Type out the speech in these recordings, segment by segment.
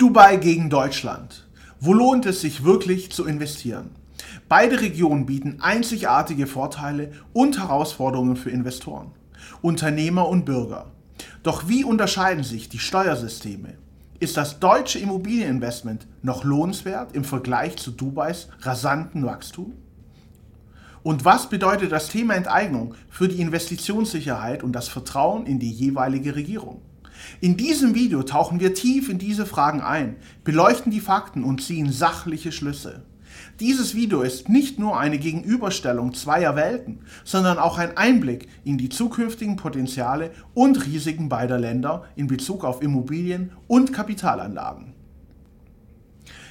Dubai gegen Deutschland. Wo lohnt es sich wirklich zu investieren? Beide Regionen bieten einzigartige Vorteile und Herausforderungen für Investoren, Unternehmer und Bürger. Doch wie unterscheiden sich die Steuersysteme? Ist das deutsche Immobilieninvestment noch lohnenswert im Vergleich zu Dubais rasanten Wachstum? Und was bedeutet das Thema Enteignung für die Investitionssicherheit und das Vertrauen in die jeweilige Regierung? In diesem Video tauchen wir tief in diese Fragen ein, beleuchten die Fakten und ziehen sachliche Schlüsse. Dieses Video ist nicht nur eine Gegenüberstellung zweier Welten, sondern auch ein Einblick in die zukünftigen Potenziale und Risiken beider Länder in Bezug auf Immobilien und Kapitalanlagen.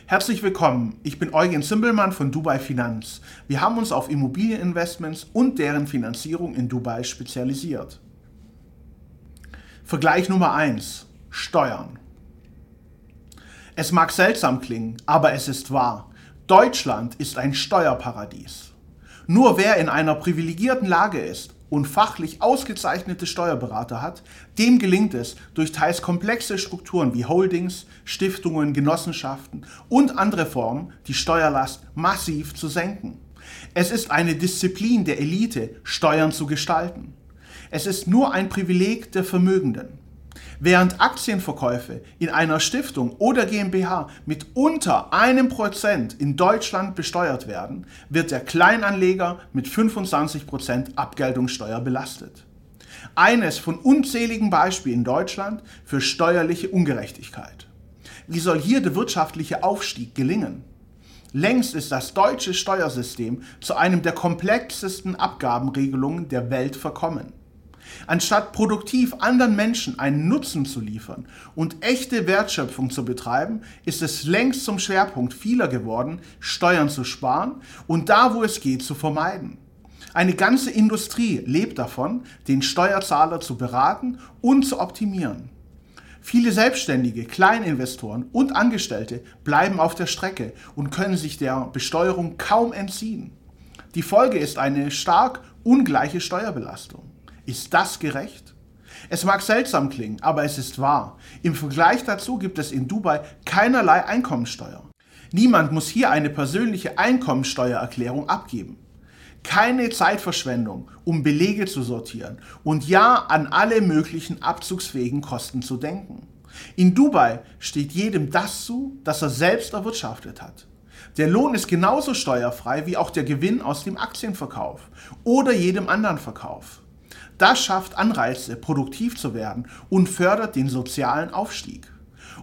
Herzlich willkommen, ich bin Eugen Zimbelmann von Dubai Finanz. Wir haben uns auf Immobilieninvestments und deren Finanzierung in Dubai spezialisiert. Vergleich Nummer 1. Steuern. Es mag seltsam klingen, aber es ist wahr. Deutschland ist ein Steuerparadies. Nur wer in einer privilegierten Lage ist und fachlich ausgezeichnete Steuerberater hat, dem gelingt es, durch teils komplexe Strukturen wie Holdings, Stiftungen, Genossenschaften und andere Formen die Steuerlast massiv zu senken. Es ist eine Disziplin der Elite, Steuern zu gestalten. Es ist nur ein Privileg der Vermögenden. Während Aktienverkäufe in einer Stiftung oder GmbH mit unter einem Prozent in Deutschland besteuert werden, wird der Kleinanleger mit 25 Prozent Abgeltungssteuer belastet. Eines von unzähligen Beispielen in Deutschland für steuerliche Ungerechtigkeit. Wie soll hier der wirtschaftliche Aufstieg gelingen? Längst ist das deutsche Steuersystem zu einem der komplexesten Abgabenregelungen der Welt verkommen. Anstatt produktiv anderen Menschen einen Nutzen zu liefern und echte Wertschöpfung zu betreiben, ist es längst zum Schwerpunkt vieler geworden, Steuern zu sparen und da, wo es geht, zu vermeiden. Eine ganze Industrie lebt davon, den Steuerzahler zu beraten und zu optimieren. Viele Selbstständige, Kleininvestoren und Angestellte bleiben auf der Strecke und können sich der Besteuerung kaum entziehen. Die Folge ist eine stark ungleiche Steuerbelastung. Ist das gerecht? Es mag seltsam klingen, aber es ist wahr. Im Vergleich dazu gibt es in Dubai keinerlei Einkommensteuer. Niemand muss hier eine persönliche Einkommensteuererklärung abgeben. Keine Zeitverschwendung, um Belege zu sortieren und ja an alle möglichen abzugsfähigen Kosten zu denken. In Dubai steht jedem das zu, das er selbst erwirtschaftet hat. Der Lohn ist genauso steuerfrei wie auch der Gewinn aus dem Aktienverkauf oder jedem anderen Verkauf. Das schafft Anreize, produktiv zu werden und fördert den sozialen Aufstieg.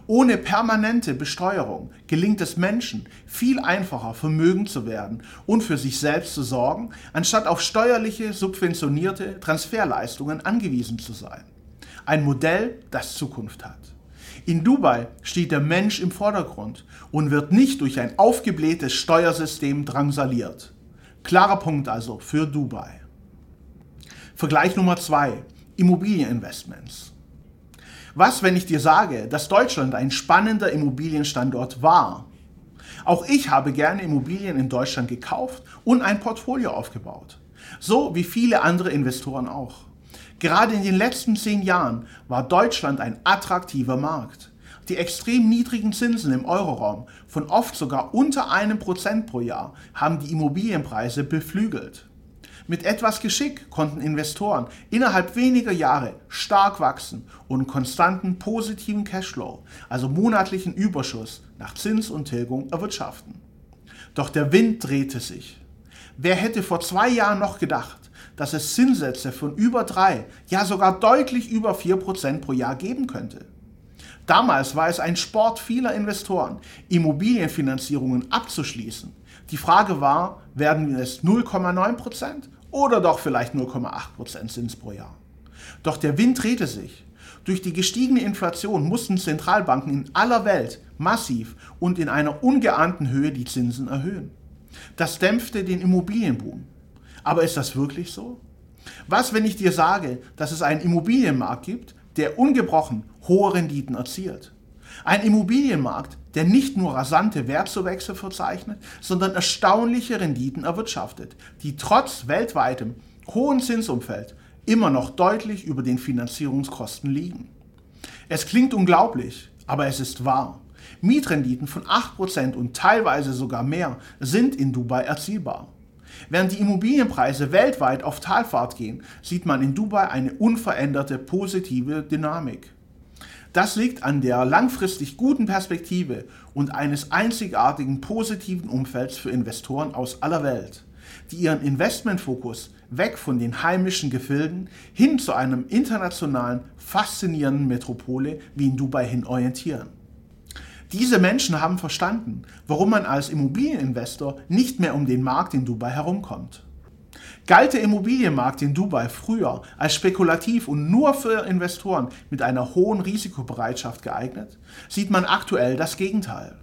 Ohne permanente Besteuerung gelingt es Menschen viel einfacher, vermögend zu werden und für sich selbst zu sorgen, anstatt auf steuerliche, subventionierte Transferleistungen angewiesen zu sein. Ein Modell, das Zukunft hat. In Dubai steht der Mensch im Vordergrund und wird nicht durch ein aufgeblähtes Steuersystem drangsaliert. Klarer Punkt also für Dubai. Vergleich Nummer zwei, Immobilieninvestments. Was, wenn ich dir sage, dass Deutschland ein spannender Immobilienstandort war? Auch ich habe gerne Immobilien in Deutschland gekauft und ein Portfolio aufgebaut. So wie viele andere Investoren auch. Gerade in den letzten zehn Jahren war Deutschland ein attraktiver Markt. Die extrem niedrigen Zinsen im Euroraum von oft sogar unter einem Prozent pro Jahr haben die Immobilienpreise beflügelt. Mit etwas Geschick konnten Investoren innerhalb weniger Jahre stark wachsen und konstanten positiven Cashflow, also monatlichen Überschuss nach Zins und Tilgung erwirtschaften. Doch der Wind drehte sich. Wer hätte vor zwei Jahren noch gedacht, dass es Zinssätze von über drei, ja sogar deutlich über vier Prozent pro Jahr geben könnte? Damals war es ein Sport vieler Investoren, Immobilienfinanzierungen abzuschließen. Die Frage war, werden es 0,9 Prozent oder doch vielleicht 0,8% Zins pro Jahr. Doch der Wind drehte sich. Durch die gestiegene Inflation mussten Zentralbanken in aller Welt massiv und in einer ungeahnten Höhe die Zinsen erhöhen. Das dämpfte den Immobilienboom. Aber ist das wirklich so? Was, wenn ich dir sage, dass es einen Immobilienmarkt gibt, der ungebrochen hohe Renditen erzielt? Ein Immobilienmarkt, der nicht nur rasante Wertzuwächse verzeichnet, sondern erstaunliche Renditen erwirtschaftet, die trotz weltweitem hohen Zinsumfeld immer noch deutlich über den Finanzierungskosten liegen. Es klingt unglaublich, aber es ist wahr. Mietrenditen von 8% und teilweise sogar mehr sind in Dubai erzielbar. Während die Immobilienpreise weltweit auf Talfahrt gehen, sieht man in Dubai eine unveränderte positive Dynamik. Das liegt an der langfristig guten Perspektive und eines einzigartigen positiven Umfelds für Investoren aus aller Welt, die ihren Investmentfokus weg von den heimischen Gefilden hin zu einem internationalen, faszinierenden Metropole wie in Dubai hin orientieren. Diese Menschen haben verstanden, warum man als Immobilieninvestor nicht mehr um den Markt in Dubai herumkommt. Galt der Immobilienmarkt in Dubai früher als spekulativ und nur für Investoren mit einer hohen Risikobereitschaft geeignet, sieht man aktuell das Gegenteil.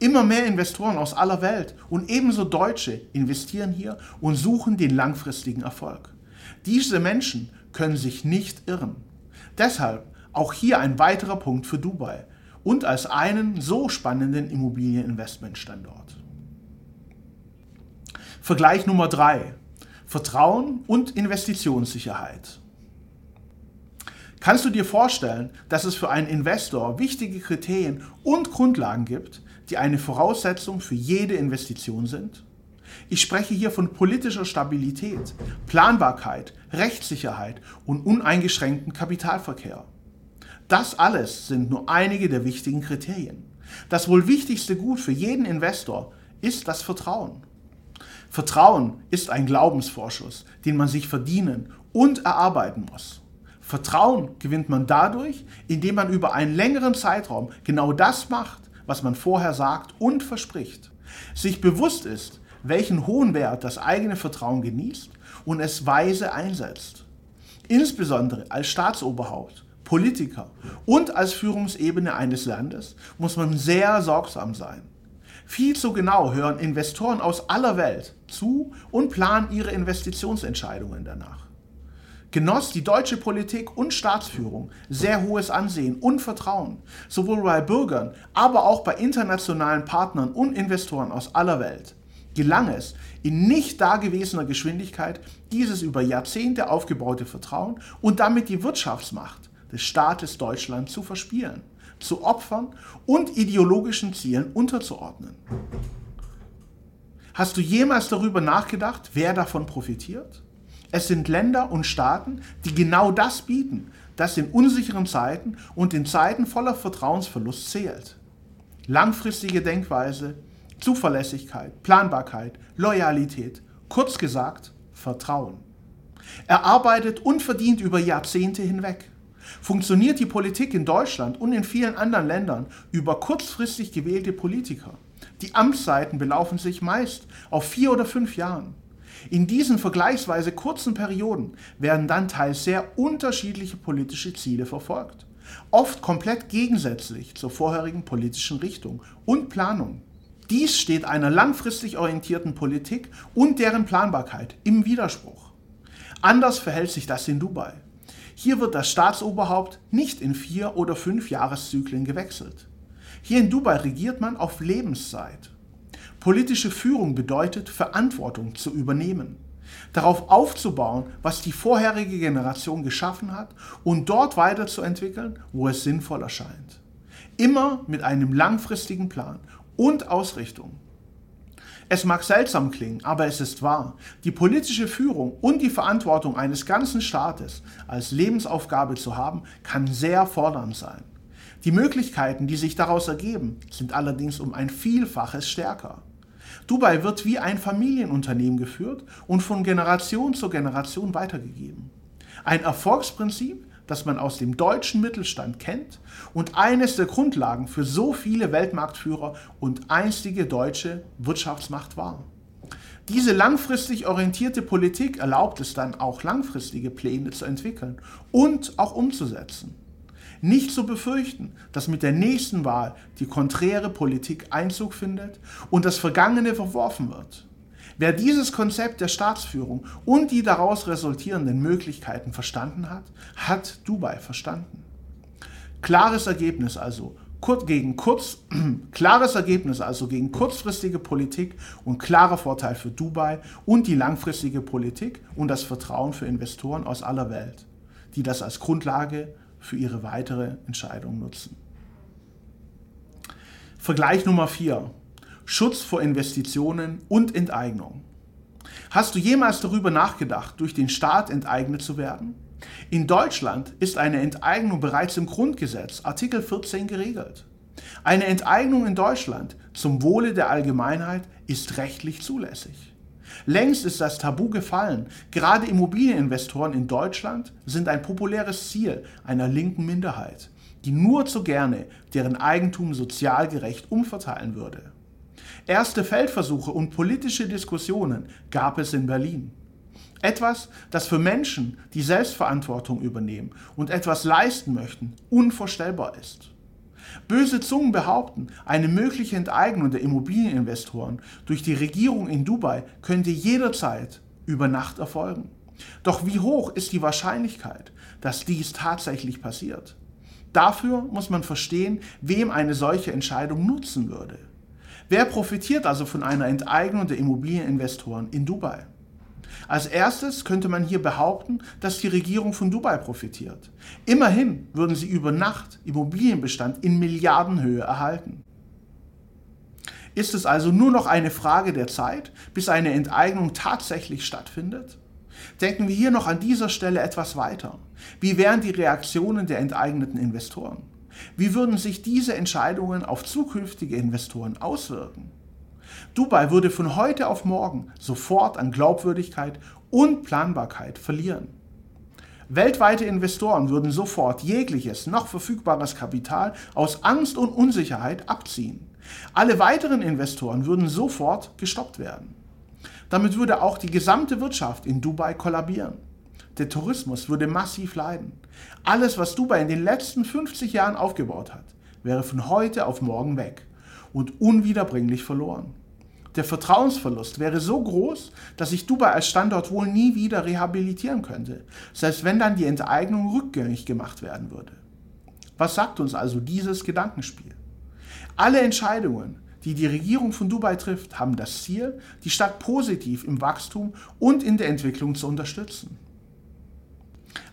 Immer mehr Investoren aus aller Welt und ebenso Deutsche investieren hier und suchen den langfristigen Erfolg. Diese Menschen können sich nicht irren. Deshalb auch hier ein weiterer Punkt für Dubai und als einen so spannenden Immobilieninvestmentstandort. Vergleich Nummer 3. Vertrauen und Investitionssicherheit. Kannst du dir vorstellen, dass es für einen Investor wichtige Kriterien und Grundlagen gibt, die eine Voraussetzung für jede Investition sind? Ich spreche hier von politischer Stabilität, Planbarkeit, Rechtssicherheit und uneingeschränkten Kapitalverkehr. Das alles sind nur einige der wichtigen Kriterien. Das wohl wichtigste Gut für jeden Investor ist das Vertrauen. Vertrauen ist ein Glaubensvorschuss, den man sich verdienen und erarbeiten muss. Vertrauen gewinnt man dadurch, indem man über einen längeren Zeitraum genau das macht, was man vorher sagt und verspricht. Sich bewusst ist, welchen hohen Wert das eigene Vertrauen genießt und es weise einsetzt. Insbesondere als Staatsoberhaupt Politiker und als Führungsebene eines Landes muss man sehr sorgsam sein. Viel zu genau hören Investoren aus aller Welt zu und planen ihre Investitionsentscheidungen danach. Genoss die deutsche Politik und Staatsführung sehr hohes Ansehen und Vertrauen, sowohl bei Bürgern, aber auch bei internationalen Partnern und Investoren aus aller Welt. Gelang es, in nicht dagewesener Geschwindigkeit dieses über Jahrzehnte aufgebaute Vertrauen und damit die Wirtschaftsmacht des Staates Deutschland zu verspielen, zu opfern und ideologischen Zielen unterzuordnen. Hast du jemals darüber nachgedacht, wer davon profitiert? Es sind Länder und Staaten, die genau das bieten, das in unsicheren Zeiten und in Zeiten voller Vertrauensverlust zählt. Langfristige Denkweise, Zuverlässigkeit, Planbarkeit, Loyalität, kurz gesagt Vertrauen. Erarbeitet und verdient über Jahrzehnte hinweg funktioniert die Politik in Deutschland und in vielen anderen Ländern über kurzfristig gewählte Politiker. Die Amtszeiten belaufen sich meist auf vier oder fünf Jahren. In diesen vergleichsweise kurzen Perioden werden dann teils sehr unterschiedliche politische Ziele verfolgt, oft komplett gegensätzlich zur vorherigen politischen Richtung und Planung. Dies steht einer langfristig orientierten Politik und deren Planbarkeit im Widerspruch. Anders verhält sich das in Dubai. Hier wird das Staatsoberhaupt nicht in vier oder fünf Jahreszyklen gewechselt. Hier in Dubai regiert man auf Lebenszeit. Politische Führung bedeutet, Verantwortung zu übernehmen, darauf aufzubauen, was die vorherige Generation geschaffen hat und dort weiterzuentwickeln, wo es sinnvoll erscheint. Immer mit einem langfristigen Plan und Ausrichtung. Es mag seltsam klingen, aber es ist wahr. Die politische Führung und die Verantwortung eines ganzen Staates als Lebensaufgabe zu haben, kann sehr fordernd sein. Die Möglichkeiten, die sich daraus ergeben, sind allerdings um ein Vielfaches stärker. Dubai wird wie ein Familienunternehmen geführt und von Generation zu Generation weitergegeben. Ein Erfolgsprinzip, das man aus dem deutschen Mittelstand kennt und eines der Grundlagen für so viele Weltmarktführer und einstige deutsche Wirtschaftsmacht war. Diese langfristig orientierte Politik erlaubt es dann auch langfristige Pläne zu entwickeln und auch umzusetzen. Nicht zu befürchten, dass mit der nächsten Wahl die konträre Politik Einzug findet und das Vergangene verworfen wird. Wer dieses Konzept der Staatsführung und die daraus resultierenden Möglichkeiten verstanden hat, hat Dubai verstanden. Klares Ergebnis also gegen kurz, klares Ergebnis also gegen kurzfristige Politik und klarer Vorteil für Dubai und die langfristige Politik und das Vertrauen für Investoren aus aller Welt, die das als Grundlage für ihre weitere Entscheidung nutzen. Vergleich Nummer 4. Schutz vor Investitionen und Enteignung. Hast du jemals darüber nachgedacht, durch den Staat enteignet zu werden? In Deutschland ist eine Enteignung bereits im Grundgesetz, Artikel 14, geregelt. Eine Enteignung in Deutschland zum Wohle der Allgemeinheit ist rechtlich zulässig. Längst ist das Tabu gefallen. Gerade Immobilieninvestoren in Deutschland sind ein populäres Ziel einer linken Minderheit, die nur zu gerne deren Eigentum sozial gerecht umverteilen würde. Erste Feldversuche und politische Diskussionen gab es in Berlin. Etwas, das für Menschen, die Selbstverantwortung übernehmen und etwas leisten möchten, unvorstellbar ist. Böse Zungen behaupten, eine mögliche Enteignung der Immobilieninvestoren durch die Regierung in Dubai könnte jederzeit über Nacht erfolgen. Doch wie hoch ist die Wahrscheinlichkeit, dass dies tatsächlich passiert? Dafür muss man verstehen, wem eine solche Entscheidung nutzen würde. Wer profitiert also von einer Enteignung der Immobilieninvestoren in Dubai? Als erstes könnte man hier behaupten, dass die Regierung von Dubai profitiert. Immerhin würden sie über Nacht Immobilienbestand in Milliardenhöhe erhalten. Ist es also nur noch eine Frage der Zeit, bis eine Enteignung tatsächlich stattfindet? Denken wir hier noch an dieser Stelle etwas weiter. Wie wären die Reaktionen der enteigneten Investoren? Wie würden sich diese Entscheidungen auf zukünftige Investoren auswirken? Dubai würde von heute auf morgen sofort an Glaubwürdigkeit und Planbarkeit verlieren. Weltweite Investoren würden sofort jegliches noch verfügbares Kapital aus Angst und Unsicherheit abziehen. Alle weiteren Investoren würden sofort gestoppt werden. Damit würde auch die gesamte Wirtschaft in Dubai kollabieren. Der Tourismus würde massiv leiden. Alles, was Dubai in den letzten 50 Jahren aufgebaut hat, wäre von heute auf morgen weg und unwiederbringlich verloren. Der Vertrauensverlust wäre so groß, dass sich Dubai als Standort wohl nie wieder rehabilitieren könnte, selbst wenn dann die Enteignung rückgängig gemacht werden würde. Was sagt uns also dieses Gedankenspiel? Alle Entscheidungen, die die Regierung von Dubai trifft, haben das Ziel, die Stadt positiv im Wachstum und in der Entwicklung zu unterstützen.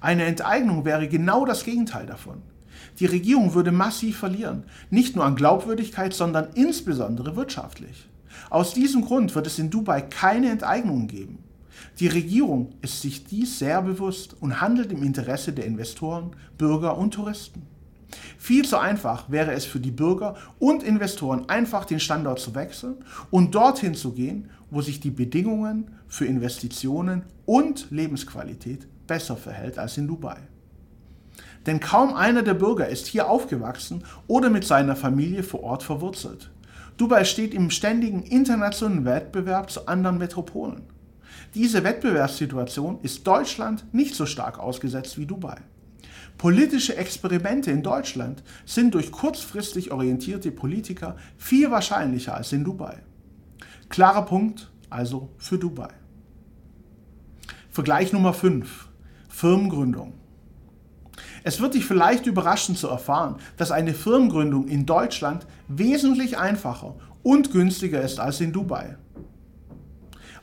Eine Enteignung wäre genau das Gegenteil davon. Die Regierung würde massiv verlieren, nicht nur an Glaubwürdigkeit, sondern insbesondere wirtschaftlich. Aus diesem Grund wird es in Dubai keine Enteignungen geben. Die Regierung ist sich dies sehr bewusst und handelt im Interesse der Investoren, Bürger und Touristen. Viel zu einfach wäre es für die Bürger und Investoren einfach den Standort zu wechseln und dorthin zu gehen, wo sich die Bedingungen für Investitionen und Lebensqualität besser verhält als in Dubai. Denn kaum einer der Bürger ist hier aufgewachsen oder mit seiner Familie vor Ort verwurzelt. Dubai steht im ständigen internationalen Wettbewerb zu anderen Metropolen. Diese Wettbewerbssituation ist Deutschland nicht so stark ausgesetzt wie Dubai. Politische Experimente in Deutschland sind durch kurzfristig orientierte Politiker viel wahrscheinlicher als in Dubai. Klarer Punkt also für Dubai. Vergleich Nummer 5. Firmengründung. Es wird dich vielleicht überraschen zu erfahren, dass eine Firmengründung in Deutschland wesentlich einfacher und günstiger ist als in Dubai.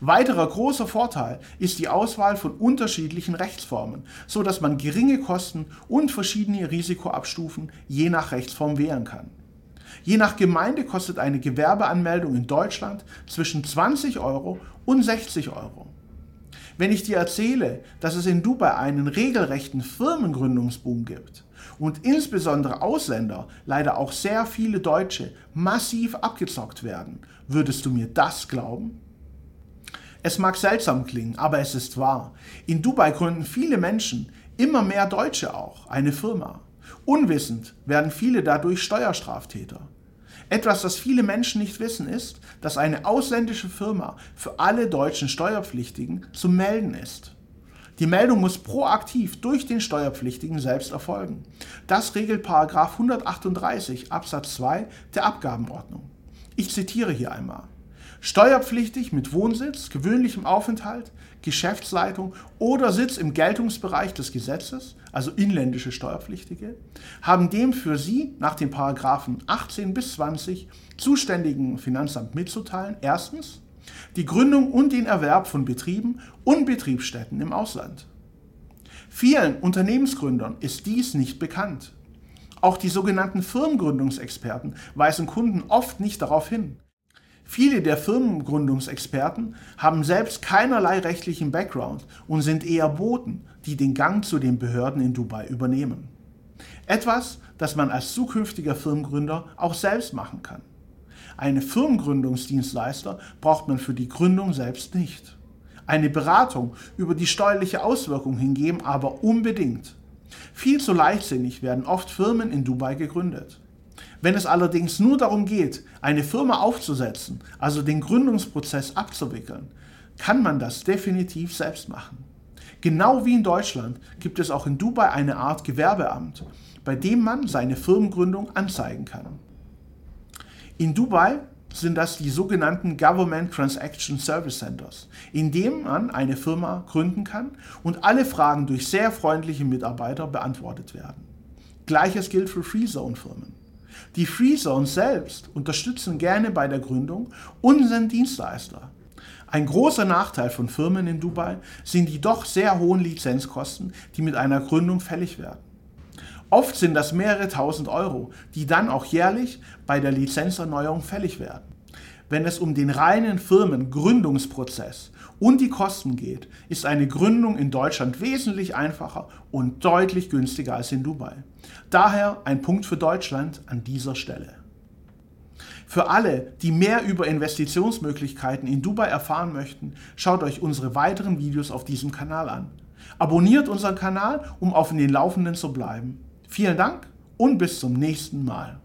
Weiterer großer Vorteil ist die Auswahl von unterschiedlichen Rechtsformen, so dass man geringe Kosten und verschiedene Risikoabstufen je nach Rechtsform wählen kann. Je nach Gemeinde kostet eine Gewerbeanmeldung in Deutschland zwischen 20 Euro und 60 Euro. Wenn ich dir erzähle, dass es in Dubai einen regelrechten Firmengründungsboom gibt und insbesondere Ausländer, leider auch sehr viele Deutsche, massiv abgezockt werden, würdest du mir das glauben? Es mag seltsam klingen, aber es ist wahr. In Dubai gründen viele Menschen, immer mehr Deutsche auch, eine Firma. Unwissend werden viele dadurch Steuerstraftäter. Etwas, das viele Menschen nicht wissen, ist, dass eine ausländische Firma für alle deutschen Steuerpflichtigen zu melden ist. Die Meldung muss proaktiv durch den Steuerpflichtigen selbst erfolgen. Das regelt 138 Absatz 2 der Abgabenordnung. Ich zitiere hier einmal. Steuerpflichtig mit Wohnsitz, gewöhnlichem Aufenthalt, Geschäftsleitung oder Sitz im Geltungsbereich des Gesetzes, also inländische Steuerpflichtige, haben dem für sie nach den Paragraphen 18 bis 20 zuständigen Finanzamt mitzuteilen. Erstens die Gründung und den Erwerb von Betrieben und Betriebsstätten im Ausland. Vielen Unternehmensgründern ist dies nicht bekannt. Auch die sogenannten Firmengründungsexperten weisen Kunden oft nicht darauf hin. Viele der Firmengründungsexperten haben selbst keinerlei rechtlichen Background und sind eher Boten, die den Gang zu den Behörden in Dubai übernehmen. Etwas, das man als zukünftiger Firmengründer auch selbst machen kann. Eine Firmengründungsdienstleister braucht man für die Gründung selbst nicht. Eine Beratung über die steuerliche Auswirkung hingeben aber unbedingt. Viel zu leichtsinnig werden oft Firmen in Dubai gegründet. Wenn es allerdings nur darum geht, eine Firma aufzusetzen, also den Gründungsprozess abzuwickeln, kann man das definitiv selbst machen. Genau wie in Deutschland gibt es auch in Dubai eine Art Gewerbeamt, bei dem man seine Firmengründung anzeigen kann. In Dubai sind das die sogenannten Government Transaction Service Centers, in denen man eine Firma gründen kann und alle Fragen durch sehr freundliche Mitarbeiter beantwortet werden. Gleiches gilt für Free Zone Firmen. Die Free Zones selbst unterstützen gerne bei der Gründung und sind Dienstleister. Ein großer Nachteil von Firmen in Dubai sind die doch sehr hohen Lizenzkosten, die mit einer Gründung fällig werden. Oft sind das mehrere tausend Euro, die dann auch jährlich bei der Lizenzerneuerung fällig werden. Wenn es um den reinen Firmengründungsprozess und die Kosten geht, ist eine Gründung in Deutschland wesentlich einfacher und deutlich günstiger als in Dubai. Daher ein Punkt für Deutschland an dieser Stelle. Für alle, die mehr über Investitionsmöglichkeiten in Dubai erfahren möchten, schaut euch unsere weiteren Videos auf diesem Kanal an. Abonniert unseren Kanal, um auf den Laufenden zu bleiben. Vielen Dank und bis zum nächsten Mal.